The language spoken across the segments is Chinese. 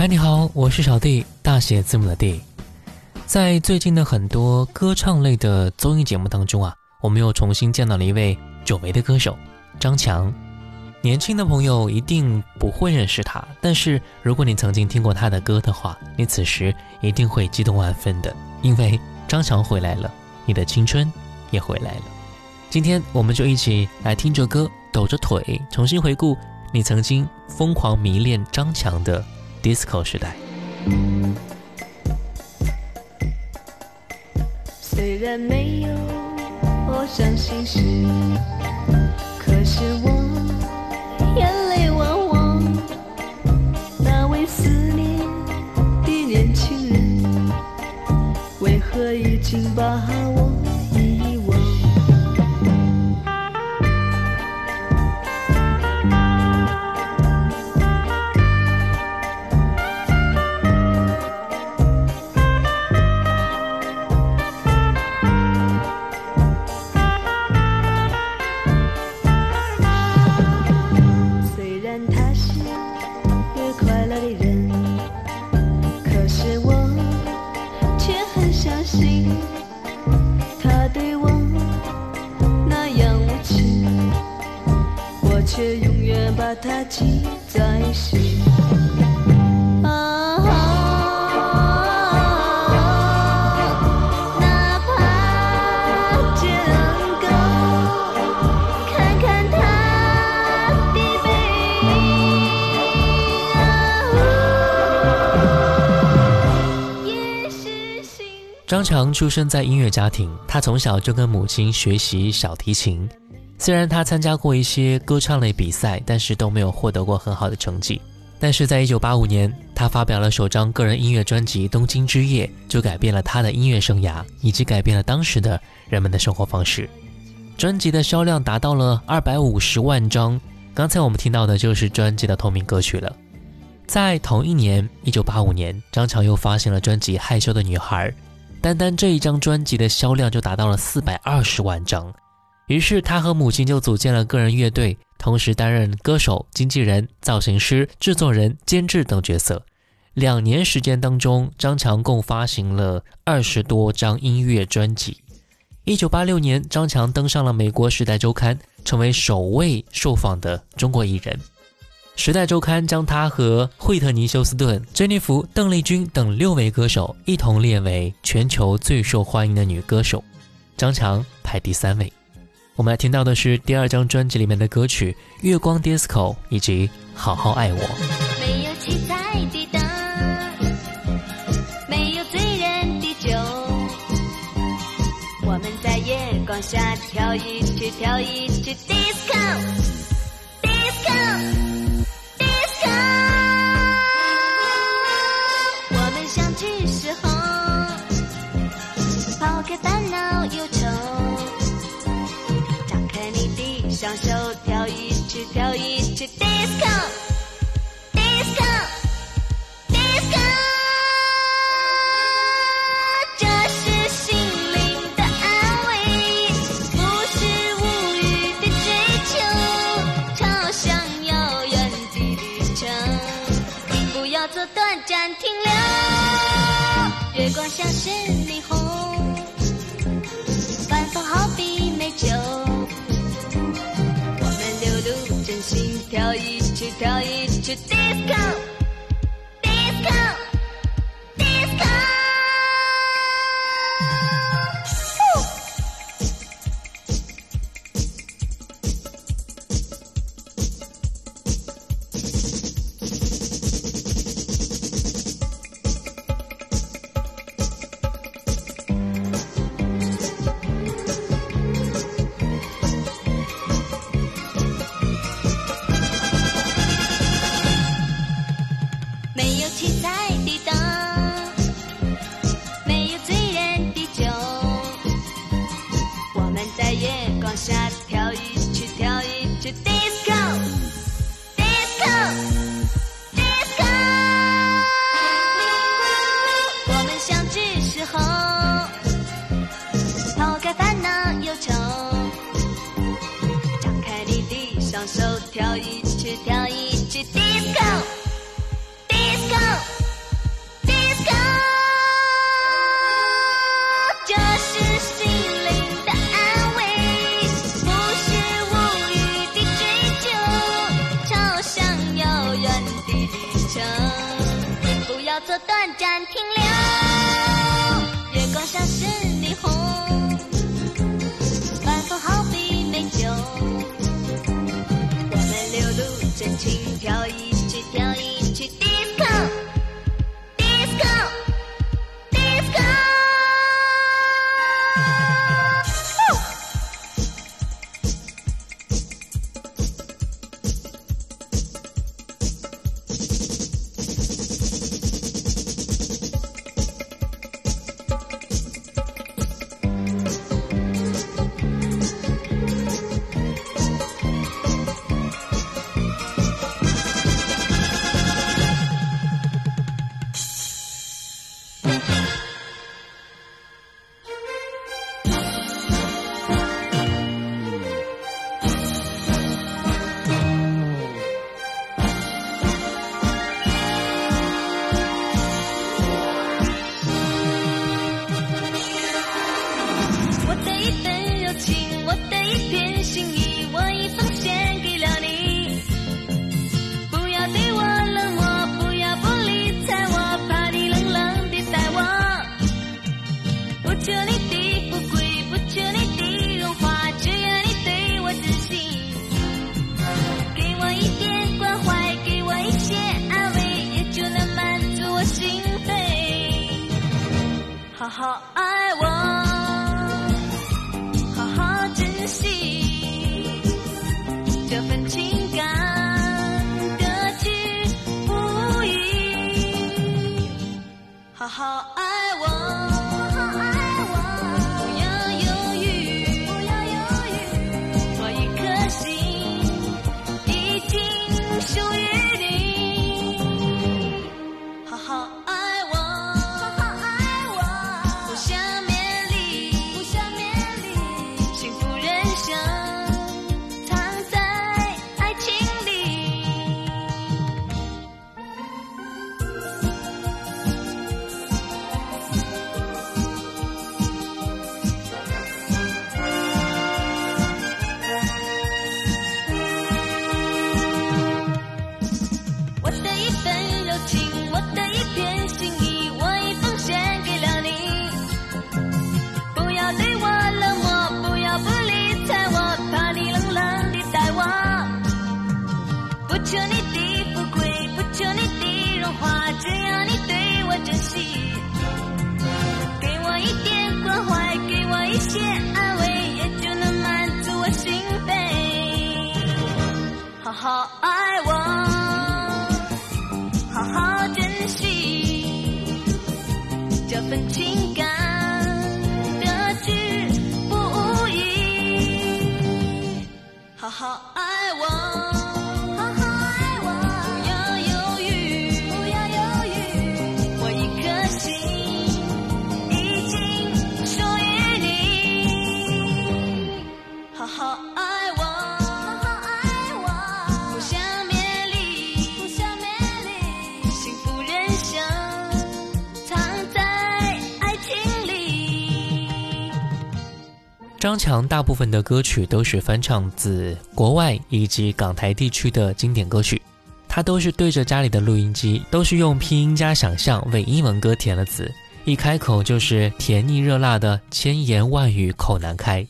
嗨，你好，我是小弟，大写字母的弟。在最近的很多歌唱类的综艺节目当中啊，我们又重新见到了一位久违的歌手张强。年轻的朋友一定不会认识他，但是如果你曾经听过他的歌的话，你此时一定会激动万分的，因为张强回来了，你的青春也回来了。今天我们就一起来听着歌，抖着腿，重新回顾你曾经疯狂迷恋张强的。Disco 时代。虽然没有我伤心事，可是我眼泪汪汪。那位思念的年轻人，为何已经把我？张强出生在音乐家庭，他从小就跟母亲学习小提琴。虽然他参加过一些歌唱类比赛，但是都没有获得过很好的成绩。但是在一九八五年，他发表了首张个人音乐专辑《东京之夜》，就改变了他的音乐生涯，以及改变了当时的人们的生活方式。专辑的销量达到了二百五十万张。刚才我们听到的就是专辑的同名歌曲了。在同一年，一九八五年，张强又发行了专辑《害羞的女孩》，单单这一张专辑的销量就达到了四百二十万张。于是他和母亲就组建了个人乐队，同时担任歌手、经纪人、造型师、制作人、监制等角色。两年时间当中，张强共发行了二十多张音乐专辑。一九八六年，张强登上了美国《时代周刊》，成为首位受访的中国艺人。《时代周刊》将他和惠特尼·休斯顿、珍妮弗·邓丽君等六位歌手一同列为全球最受欢迎的女歌手，张强排第三位。我们来听到的是第二张专辑里面的歌曲《月光 DISCO》以及《好好爱我》。没有七彩的灯，没有醉人的酒，我们在月光下跳一曲，跳一曲 disco，disco，disco。一曲，跳一曲一曲，跳一有七彩轻飘逸。张强大部分的歌曲都是翻唱自国外以及港台地区的经典歌曲，他都是对着家里的录音机，都是用拼音加想象为英文歌填了词，一开口就是甜腻热辣的千言万语口难开。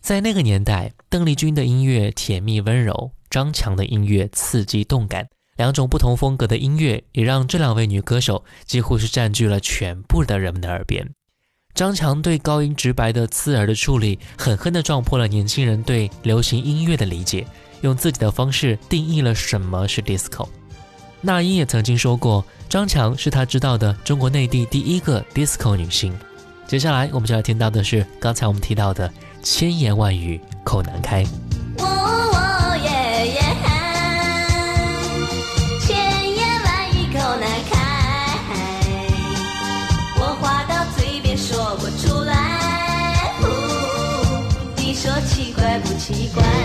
在那个年代，邓丽君的音乐甜蜜温柔，张强的音乐刺激动感，两种不同风格的音乐也让这两位女歌手几乎是占据了全部的人们的耳边。张强对高音直白的刺耳的处理，狠狠地撞破了年轻人对流行音乐的理解，用自己的方式定义了什么是 disco。那英也曾经说过，张强是他知道的中国内地第一个 disco 女星。接下来我们就要听到的是刚才我们提到的千言万语口难开。不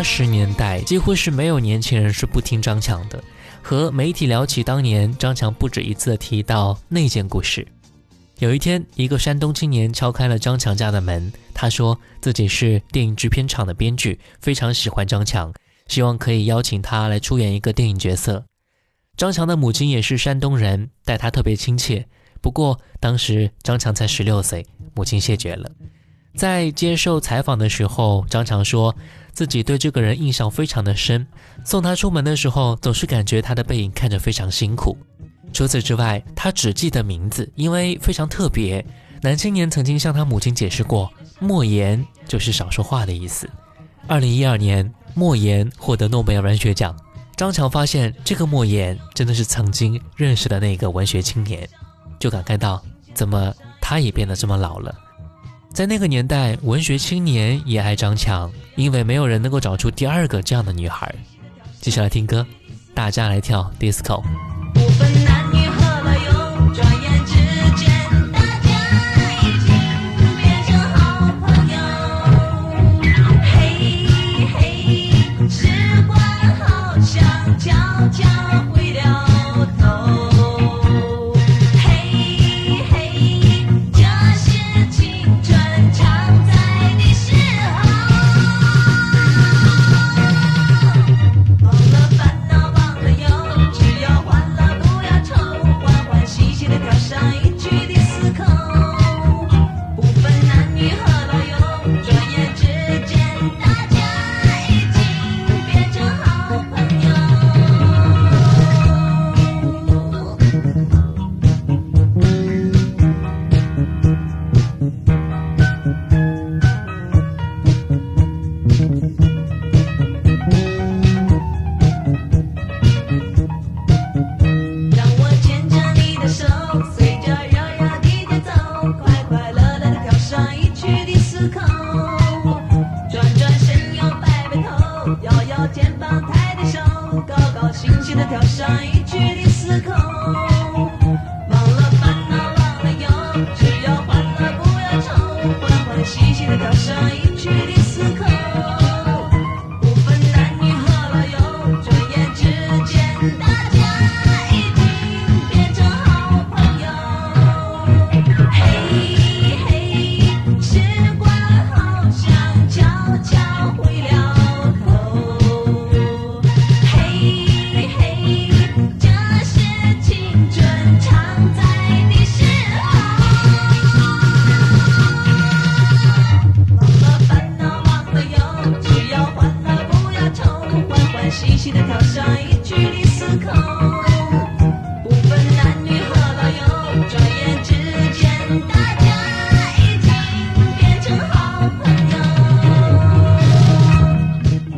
八十年代，几乎是没有年轻人是不听张强的。和媒体聊起当年，张强不止一次提到那件故事。有一天，一个山东青年敲开了张强家的门，他说自己是电影制片厂的编剧，非常喜欢张强，希望可以邀请他来出演一个电影角色。张强的母亲也是山东人，待他特别亲切。不过当时张强才十六岁，母亲谢绝了。在接受采访的时候，张强说自己对这个人印象非常的深，送他出门的时候总是感觉他的背影看着非常辛苦。除此之外，他只记得名字，因为非常特别。男青年曾经向他母亲解释过，莫言就是少说话的意思。二零一二年，莫言获得诺贝尔文学奖，张强发现这个莫言真的是曾经认识的那个文学青年，就感慨到怎么他也变得这么老了。在那个年代，文学青年也爱张强，因为没有人能够找出第二个这样的女孩。接下来听歌，大家来跳 disco。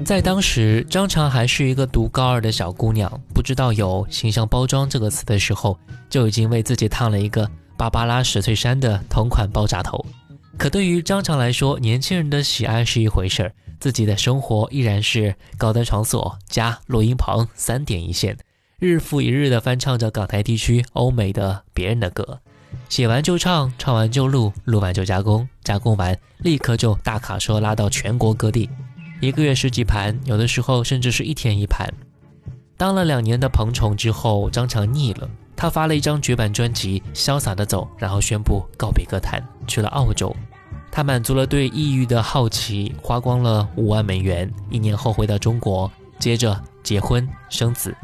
在当时，张常还是一个读高二的小姑娘，不知道有形象包装这个词的时候，就已经为自己烫了一个芭芭拉史翠珊的同款爆炸头。可对于张常来说，年轻人的喜爱是一回事儿，自己的生活依然是高端场所加录音棚三点一线，日复一日的翻唱着港台地区欧美的别人的歌，写完就唱，唱完就录，录完就加工，加工完立刻就大卡车拉到全国各地。一个月十几盘，有的时候甚至是一天一盘。当了两年的彭宠之后，张强腻了，他发了一张绝版专辑《潇洒的走》，然后宣布告别歌坛，去了澳洲。他满足了对异域的好奇，花光了五万美元。一年后回到中国，接着结婚生子。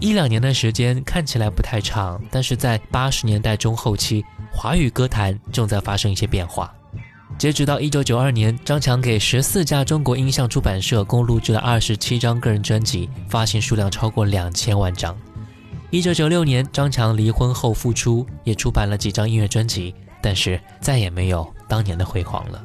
一两年的时间看起来不太长，但是在八十年代中后期，华语歌坛正在发生一些变化。截止到一九九二年，张强给十四家中国音像出版社共录制了二十七张个人专辑，发行数量超过两千万张。一九九六年，张强离婚后复出，也出版了几张音乐专辑，但是再也没有当年的辉煌了。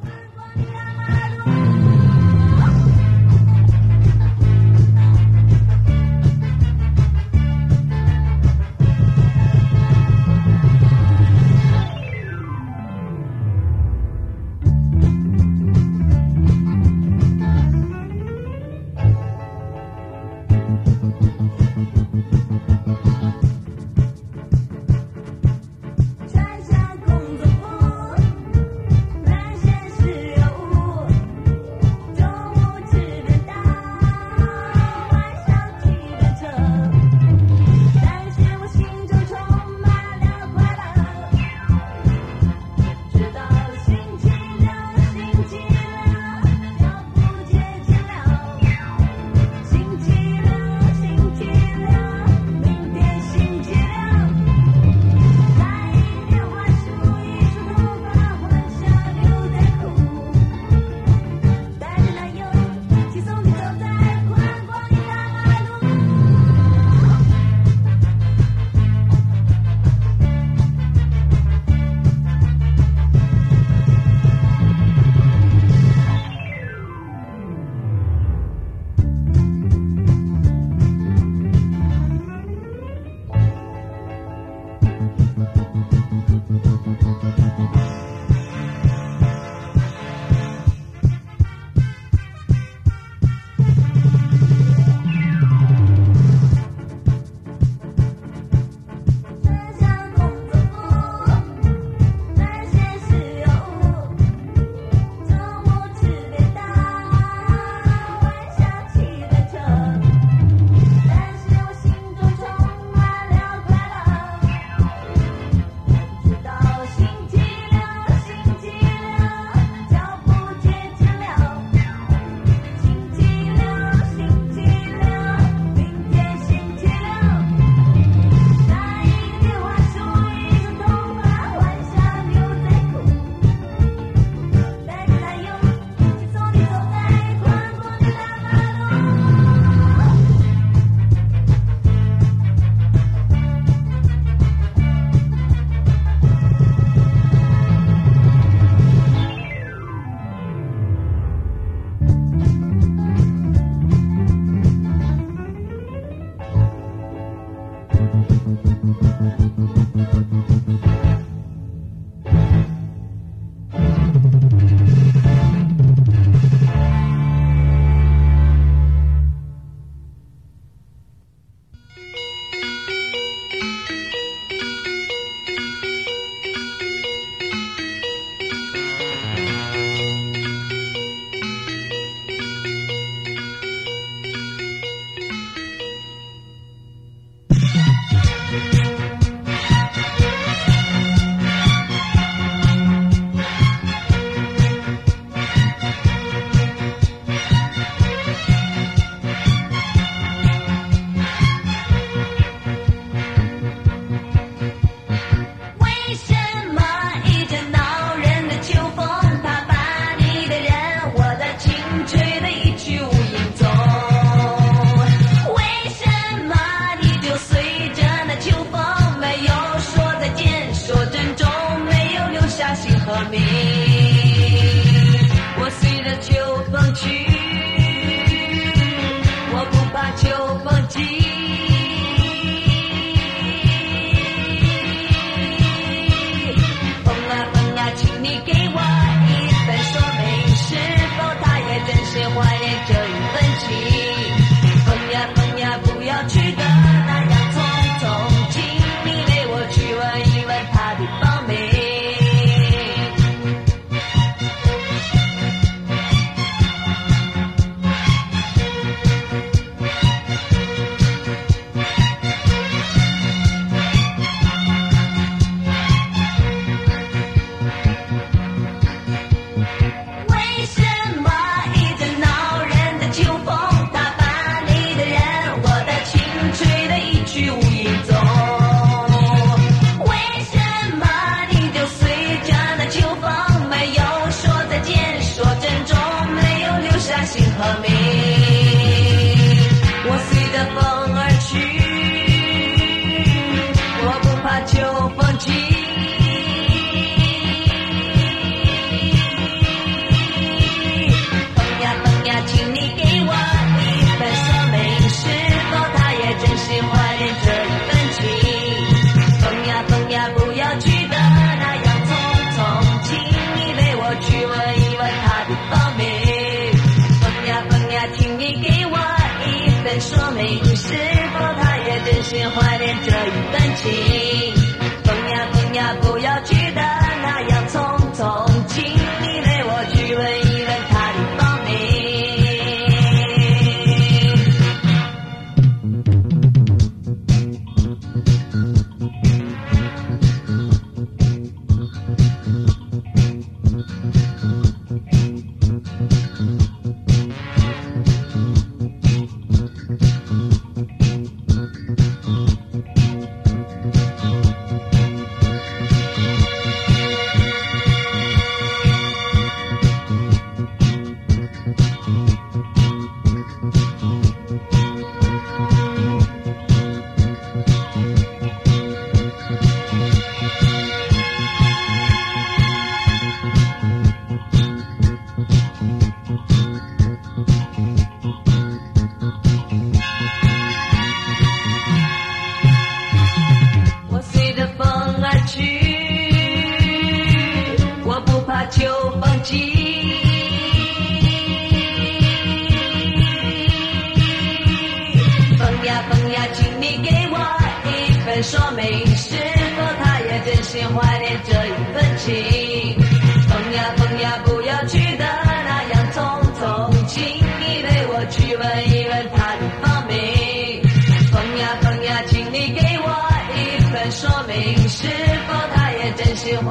也真心怀念这一份情？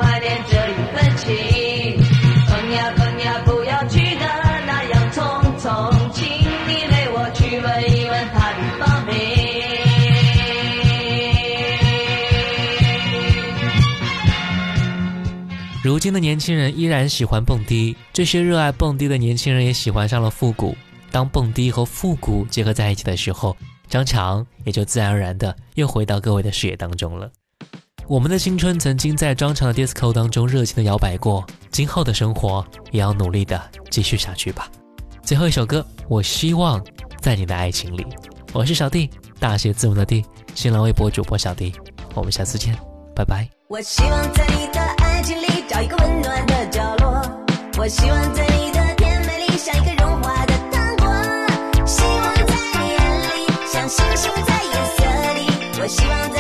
怀念这一份情？风呀风呀，不要去的那样匆匆，如今的年轻人依然喜欢蹦迪，这些热爱蹦迪的年轻人也喜欢上了复古。当蹦迪和复古结合在一起的时候，张强也就自然而然的又回到各位的视野当中了。我们的青春曾经在张强的 disco 当中热情的摇摆过，今后的生活也要努力的继续下去吧。最后一首歌，我希望在你的爱情里。我是小弟，大写字母的弟，新浪微博主播小弟。我们下次见，拜拜。我希望在你的爱情里找一个温暖的角落，我希望在你的甜美里像一个融化的糖果，希望在你眼里像星星在夜色里，我希望